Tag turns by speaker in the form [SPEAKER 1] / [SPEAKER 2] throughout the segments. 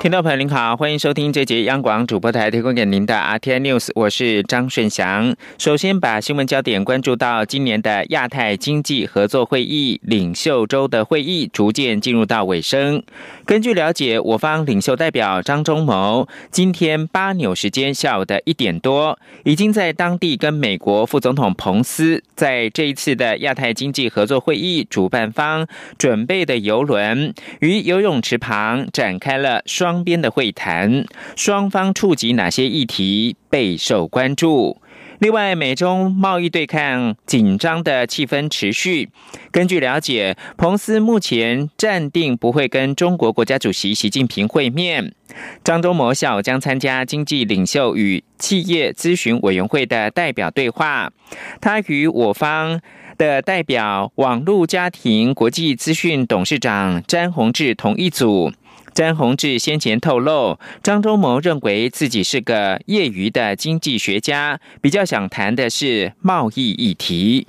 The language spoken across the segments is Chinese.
[SPEAKER 1] 听众朋友您好，欢迎收听这节央广主播台提供给您的 RTI News，我是张顺祥。首先把新闻焦点关注到今年的亚太经济合作会议领袖周的会议逐渐进入到尾声。根据了解，我方领袖代表张忠谋今天八纽时间下午的一点多，已经在当地跟美国副总统彭斯在这一次的亚太经济合作会议主办方准备的游轮于游泳池旁展开了双。双边的会谈，双方触及哪些议题备受关注？另外，美中贸易对抗紧张的气氛持续。根据了解，彭斯目前暂定不会跟中国国家主席习近平会面。张忠谋下午将参加经济领袖与企业咨询委员会的代表对话，他与我方的代表网络家庭国际资讯董事长詹宏志同一组。詹宏志先前透露，张忠谋认为自己是个业余的经济学家，比较想谈的是贸易议题。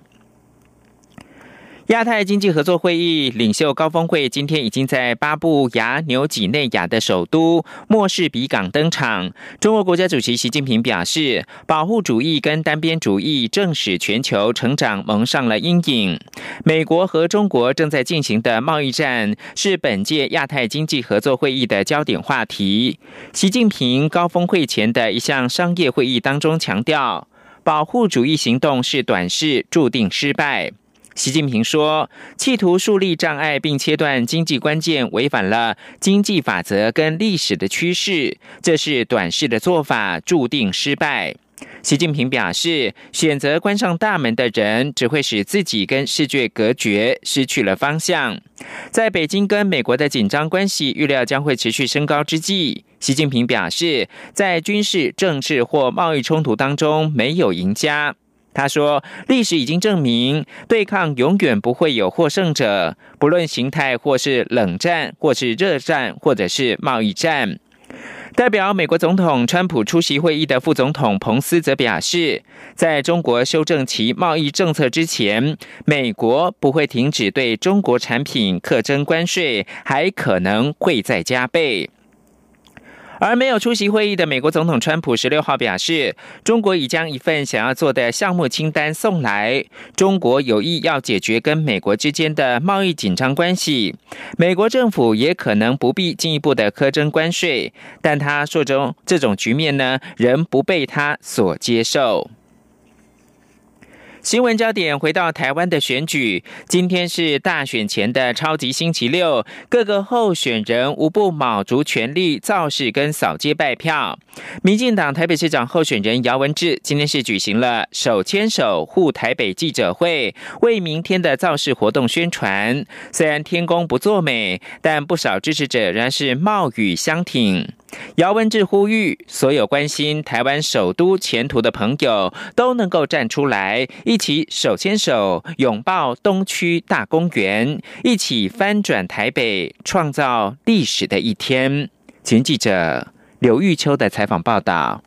[SPEAKER 1] 亚太经济合作会议领袖高峰会今天已经在巴布亚纽几内亚的首都莫士比港登场。中国国家主席习近平表示，保护主义跟单边主义正使全球成长蒙上了阴影。美国和中国正在进行的贸易战是本届亚太经济合作会议的焦点话题。习近平高峰会前的一项商业会议当中强调，保护主义行动是短视，注定失败。习近平说：“企图树立障碍并切断经济关键，违反了经济法则跟历史的趋势，这是短视的做法，注定失败。”习近平表示：“选择关上大门的人，只会使自己跟世界隔绝，失去了方向。”在北京跟美国的紧张关系预料将会持续升高之际，习近平表示：“在军事、政治或贸易冲突当中，没有赢家。”他说：“历史已经证明，对抗永远不会有获胜者，不论形态，或是冷战，或是热战，或者是贸易战。”代表美国总统川普出席会议的副总统彭斯则表示，在中国修正其贸易政策之前，美国不会停止对中国产品课征关税，还可能会再加倍。而没有出席会议的美国总统川普十六号表示，中国已将一份想要做的项目清单送来，中国有意要解决跟美国之间的贸易紧张关系，美国政府也可能不必进一步的苛征关税，但他说中这种局面呢，仍不被他所接受。新闻焦点回到台湾的选举，今天是大选前的超级星期六，各个候选人无不卯足全力造势跟扫街拜票。民进党台北市长候选人姚文智今天是举行了手牵手护台北记者会，为明天的造势活动宣传。虽然天公不作美，但不少支持者仍然是冒雨相挺。姚文志呼吁所有关心台湾首都前途的朋友都能够站出来，一起手牵手拥抱东区大公园，一起翻转台北，创造历史的一天。前记者刘玉秋的采访报道。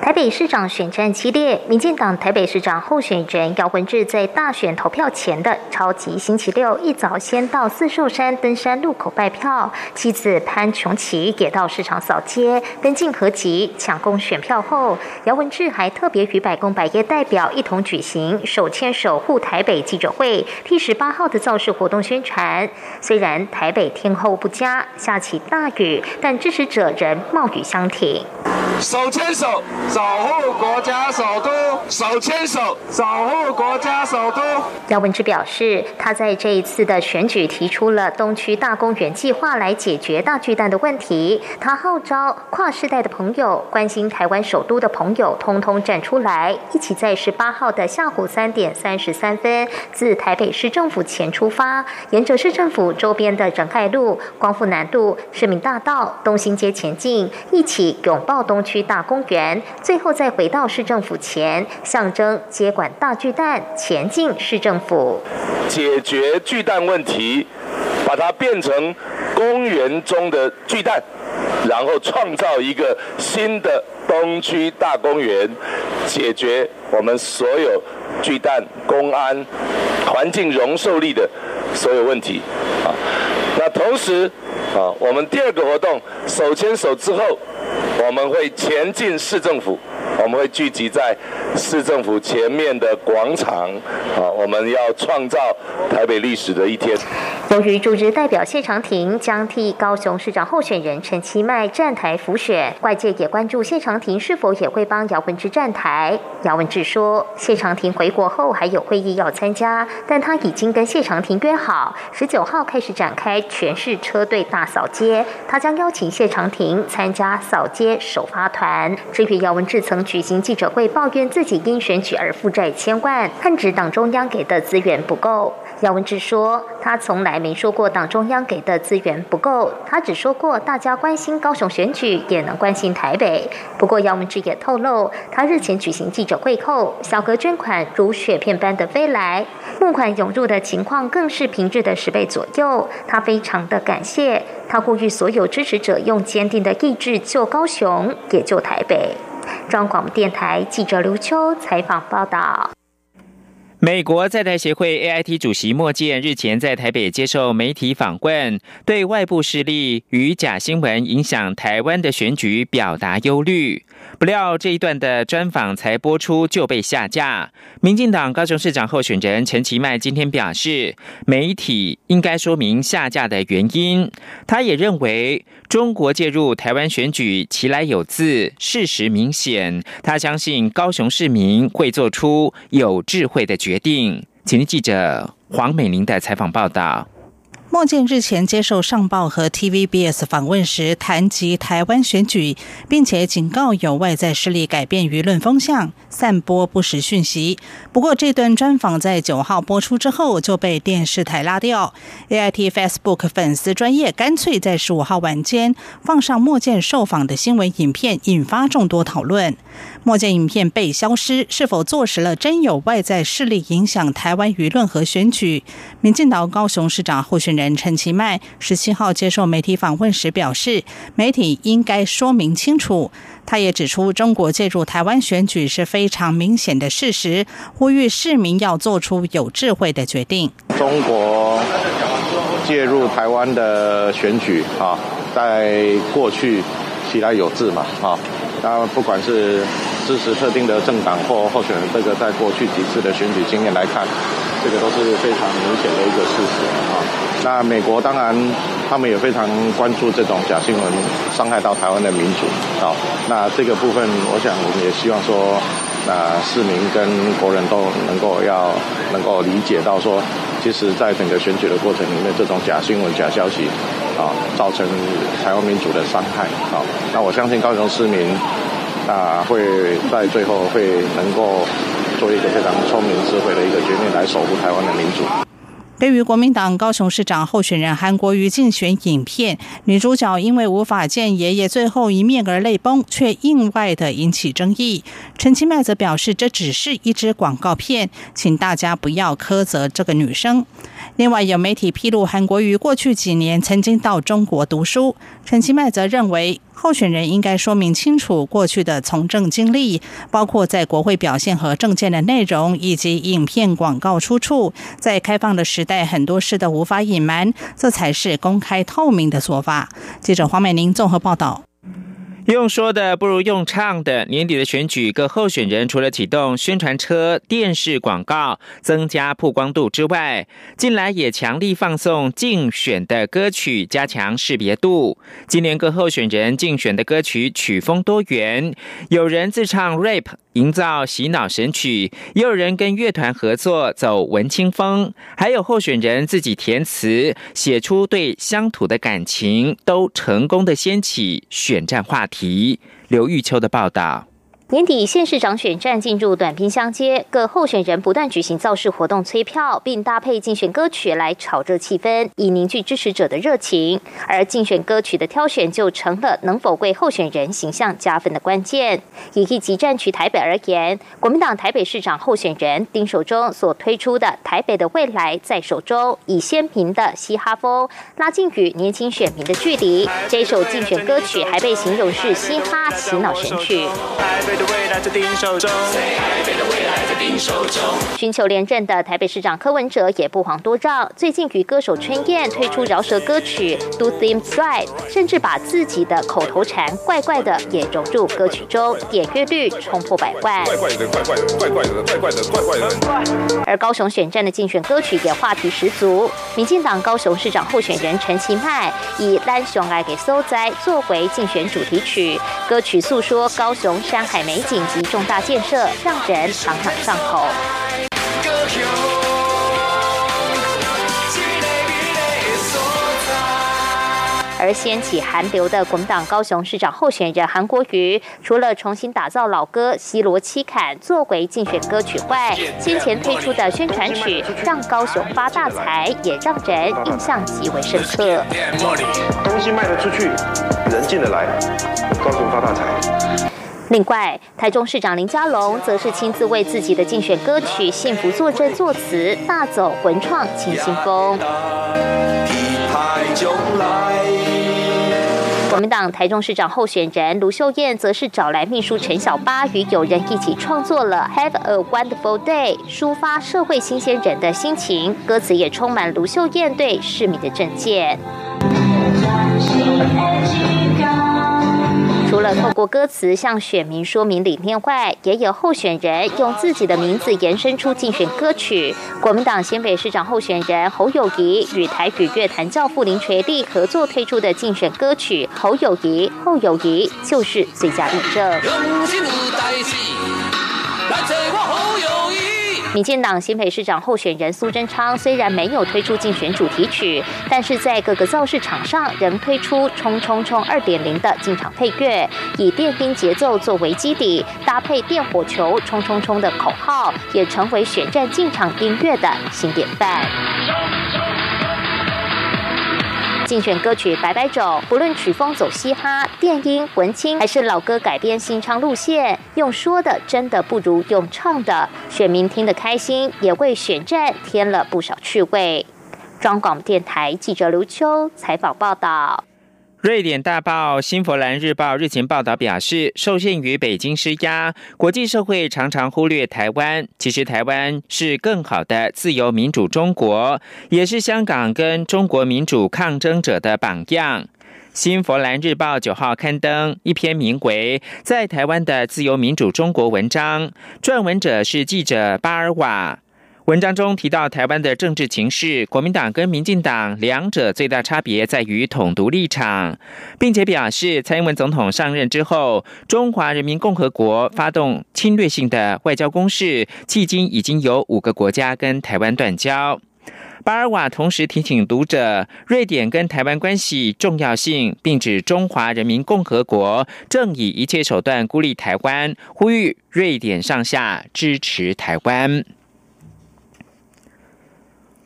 [SPEAKER 2] 台北市长选战激烈，民进党台北市长候选人姚文智在大选投票前的超级星期六一早，先到四寿山登山路口拜票，妻子潘琼琪也到市场扫街登进合集抢攻选票后，姚文智还特别与百工百业代表一同举行手牵手护台北记者会，替十八号的造势活动宣传。虽然台北天候不佳，下起大雨，但支持者仍冒雨相挺。
[SPEAKER 3] 手牵手。守护国家首都，手牵手守护国家首都。
[SPEAKER 2] 姚文智表示，他在这一次的选举提出了东区大公园计划来解决大巨蛋的问题。他号召跨世代的朋友、关心台湾首都的朋友，通通站出来，一起在十八号的下午三点三十三分，自台北市政府前出发，沿着市政府周边的仁爱路、光复南路、市民大道、东兴街前进，一起拥抱东区大公园。最后再回到市政府前，象征接管大巨蛋，前进市政府，
[SPEAKER 3] 解决巨蛋问题，把它变成公园中的巨蛋，
[SPEAKER 4] 然后创造一个新的东区大公园，解决我们所有巨蛋、公安、环境容受力的所有问题啊。那同时啊，我们第二个活动手牵手之后，我们会前进市政府。我们会聚集在市政府前面的广场，啊，我们要创造台北历史的一天。
[SPEAKER 2] 由于驻日代表谢长廷将替高雄市长候选人陈其迈站台辅选，外界也关注谢长廷是否也会帮姚文智站台。姚文智说，谢长廷回国后还有会议要参加，但他已经跟谢长廷约好，十九号开始展开全市车队大扫街，他将邀请谢长廷参加扫街首发团。至于姚文智曾。举行记者会，抱怨自己因选举而负债千万，恨指党中央给的资源不够。姚文智说，他从来没说过党中央给的资源不够，他只说过大家关心高雄选举，也能关心台北。不过，姚文智也透露，他日前举行记者会后，小额捐款如雪片般的飞来，募款涌入的情况更是平日的十倍左右。他非常的感谢，他呼吁所有支持者用坚定的意志救高雄，也救台北。中央广播电台记者刘秋采访报道。
[SPEAKER 1] 美国在台协会 AIT 主席莫健日前在台北接受媒体访问，对外部势力与假新闻影响台湾的选举表达忧虑。不料这一段的专访才播出就被下架。民进党高雄市长候选人陈其迈今天表示，媒体应该说明下架的原因。他也认为中国介入台湾选举其来有自，事实明显。他相信高雄市民会做出有智慧的决决定。请听记者黄美玲的采访报道。
[SPEAKER 5] 莫健日前接受上报和 TVBS 访问时，谈及台湾选举，并且警告有外在势力改变舆论风向、散播不实讯息。不过，这段专访在九号播出之后就被电视台拉掉。AIT Facebook 粉丝专业干脆在十五号晚间放上莫健受访的新闻影片，引发众多讨论。莫健影片被消失，是否坐实了真有外在势力影响台湾舆论和选举？民进党高雄市长候选人陈其迈十七号接受媒体访问时表示，媒体应该说明清楚。他也指出，中国介入台湾选举是非常明显的事实，呼吁市民要做出有智慧的决定。
[SPEAKER 6] 中国介入台湾的选举啊，在过去其来有字嘛啊。那不管是支持特定的政党或候选人，这个在过去几次的选举经验来看，这个都是非常明显的一个事实啊。那美国当然他们也非常关注这种假新闻伤害到台湾的民主啊。那这个部分，我想我们也希望说，那市民跟国人都能够要能够理解到说，其实在整个选举的过程里面，这种假新闻、假消息。啊，造成台湾民主的伤害。好，那我相信高雄市民啊，会在最后会能够做一个非常聪明智慧的一个决定，来守护台湾的民主。
[SPEAKER 5] 对于国民党高雄市长候选人韩国瑜竞选影片，女主角因为无法见爷爷最后一面而泪崩，却意外的引起争议。陈其迈则表示，这只是一支广告片，请大家不要苛责这个女生。另外，有媒体披露，韩国瑜过去几年曾经到中国读书。陈其迈则认为，候选人应该说明清楚过去的从政经历，包括在国会表现和政见的内容，以及影片广告出处。在开放的时代，很多事都无法隐瞒，这才是公开透明的做法。记者黄美玲综合报道。
[SPEAKER 1] 用说的不如用唱的。年底的选举，各候选人除了启动宣传车、电视广告，增加曝光度之外，近来也强力放送竞选的歌曲，加强识别度。今年各候选人竞选的歌曲曲风多元，有人自唱 rap。营造洗脑神曲，也有人跟乐团合作走文青风，还有候选人自己填词，写出对乡土的感情，都成功的掀起选战话题。刘玉秋的报道。
[SPEAKER 2] 年底县市长选战进入短兵相接，各候选人不断举行造势活动催票，并搭配竞选歌曲来炒热气氛，以凝聚支持者的热情。而竞选歌曲的挑选就成了能否为候选人形象加分的关键。以一级战区台北而言，国民党台北市长候选人丁守中所推出的《台北的未来在手中》，以鲜明的嘻哈风拉近与年轻选民的距离。这首竞选歌曲还被形容是嘻哈洗脑神曲。的未来在你手中，在丁手中。寻求连任的台北市长柯文哲也不遑多让，最近与歌手春燕推出饶舌歌曲《Do Things Right》，甚至把自己的口头禅“怪怪的”也融入歌曲中，点阅率冲破百万。怪怪的，怪怪的，怪怪的，怪怪的，怪怪的。而高雄选战的竞选歌曲也话题十足，民进党高雄市长候选人陈其迈以《蓝熊爱给收灾》作为竞选主题曲，歌曲诉说高雄山海。美景及重大建设，让人朗朗上口。而掀起韩流的国民党高雄市长候选人韩国瑜，除了重新打造老歌《西罗七坎》作为竞选歌曲外，先前推出的宣传曲《让高雄发大财》也让人印象极为深刻。东西卖得出去，人进得来，高雄发大财。另外，台中市长林佳龙则是亲自为自己的竞选歌曲《幸福作证》作词，大走文创清新风。国民党台中市长候选人卢秀燕则是找来秘书陈小八与友人一起创作了《Have a Wonderful Day》，抒发社会新鲜人的心情，歌词也充满卢秀燕对市民的政见。除了透过歌词向选民说明理念外，也有候选人用自己的名字延伸出竞选歌曲。国民党新北市长候选人侯友谊与台语乐坛教父林垂立合作推出的竞选歌曲《侯友谊侯友谊》就是最佳例证。民进党新北市长候选人苏贞昌虽然没有推出竞选主题曲，但是在各个造势场上仍推出“冲冲冲二点零”的进场配乐，以电兵节奏作为基底，搭配电火球“冲冲冲”的口号，也成为选战进场音乐的新典范。竞选歌曲百百种，不论曲风走嘻哈、电音、文青，还是老歌改编新唱路线，用说的真的不如用唱的，选民听得开心，也为选战添了不少趣味。中广电台记者刘秋采访报道。
[SPEAKER 1] 瑞典大报《新佛兰日报》日前报道表示，受限于北京施压，国际社会常常忽略台湾。其实，台湾是更好的自由民主中国，也是香港跟中国民主抗争者的榜样。《新佛兰日报》九号刊登一篇名为《在台湾的自由民主中国》文章，撰文者是记者巴尔瓦。文章中提到，台湾的政治情势，国民党跟民进党两者最大差别在于统独立场，并且表示，蔡英文总统上任之后，中华人民共和国发动侵略性的外交攻势，迄今已经有五个国家跟台湾断交。巴尔瓦同时提醒读者，瑞典跟台湾关系重要性，并指中华人民共和国正以一切手段孤立台湾，呼吁瑞典上下支持台湾。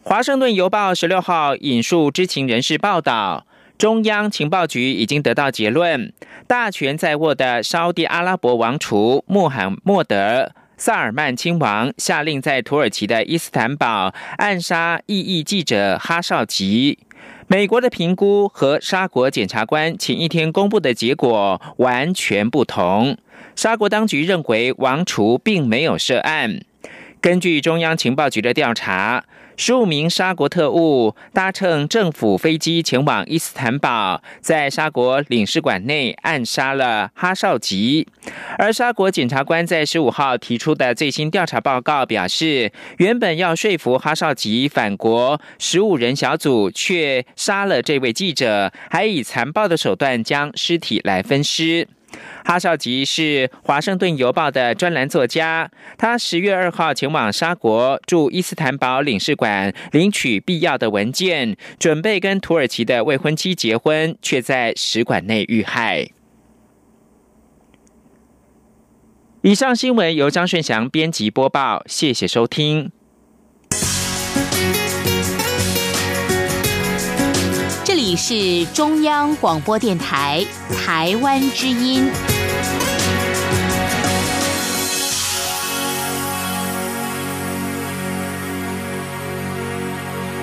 [SPEAKER 1] 华盛顿邮报十六号引述知情人士报道，中央情报局已经得到结论：大权在握的沙地阿拉伯王储穆罕默德·萨尔曼亲王下令在土耳其的伊斯坦堡暗杀异议记者哈绍吉。美国的评估和沙国检察官前一天公布的结果完全不同。沙国当局认为王储并没有涉案。根据中央情报局的调查。十五名沙国特务搭乘政府飞机前往伊斯坦堡，在沙国领事馆内暗杀了哈绍吉。而沙国检察官在十五号提出的最新调查报告表示，原本要说服哈绍吉返国，十五人小组却杀了这位记者，还以残暴的手段将尸体来分尸。哈绍吉是《华盛顿邮报》的专栏作家。他十月二号前往沙国驻伊斯坦堡领事馆领取必要的文件，准备跟土耳其的未婚妻结婚，却在使馆内遇害。以上新闻由张顺祥编辑播报，谢谢收听。
[SPEAKER 7] 是中央广播电台台湾之音。